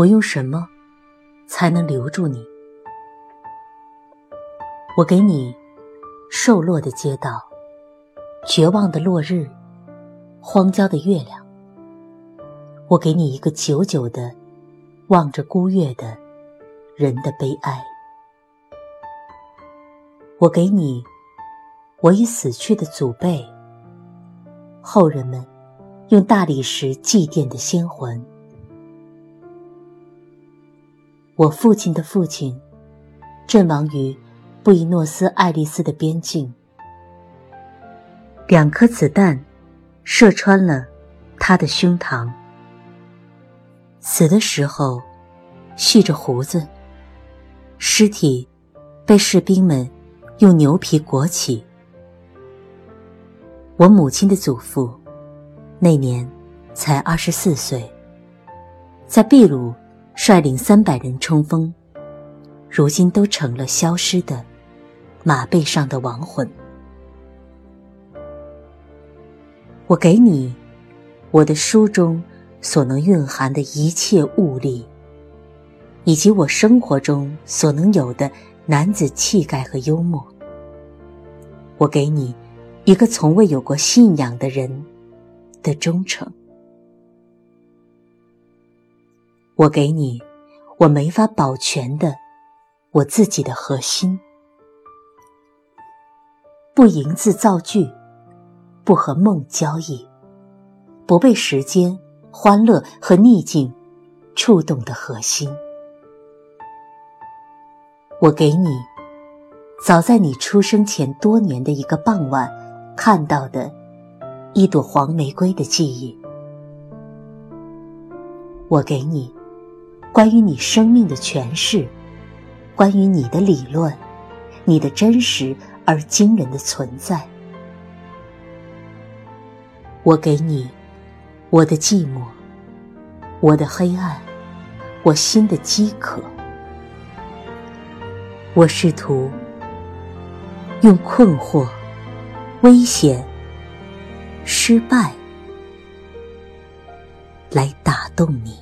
我用什么才能留住你？我给你瘦落的街道，绝望的落日，荒郊的月亮。我给你一个久久的望着孤月的人的悲哀。我给你我已死去的祖辈，后人们用大理石祭奠的先魂。我父亲的父亲阵亡于布宜诺斯艾利斯的边境，两颗子弹射穿了他的胸膛。死的时候蓄着胡子，尸体被士兵们用牛皮裹起。我母亲的祖父那年才二十四岁，在秘鲁。率领三百人冲锋，如今都成了消失的马背上的亡魂。我给你我的书中所能蕴含的一切物力，以及我生活中所能有的男子气概和幽默。我给你一个从未有过信仰的人的忠诚。我给你，我没法保全的，我自己的核心。不营字造句，不和梦交易，不被时间、欢乐和逆境触动的核心。我给你，早在你出生前多年的一个傍晚看到的一朵黄玫瑰的记忆。我给你。关于你生命的诠释，关于你的理论，你的真实而惊人的存在，我给你我的寂寞，我的黑暗，我心的饥渴。我试图用困惑、危险、失败来打动你。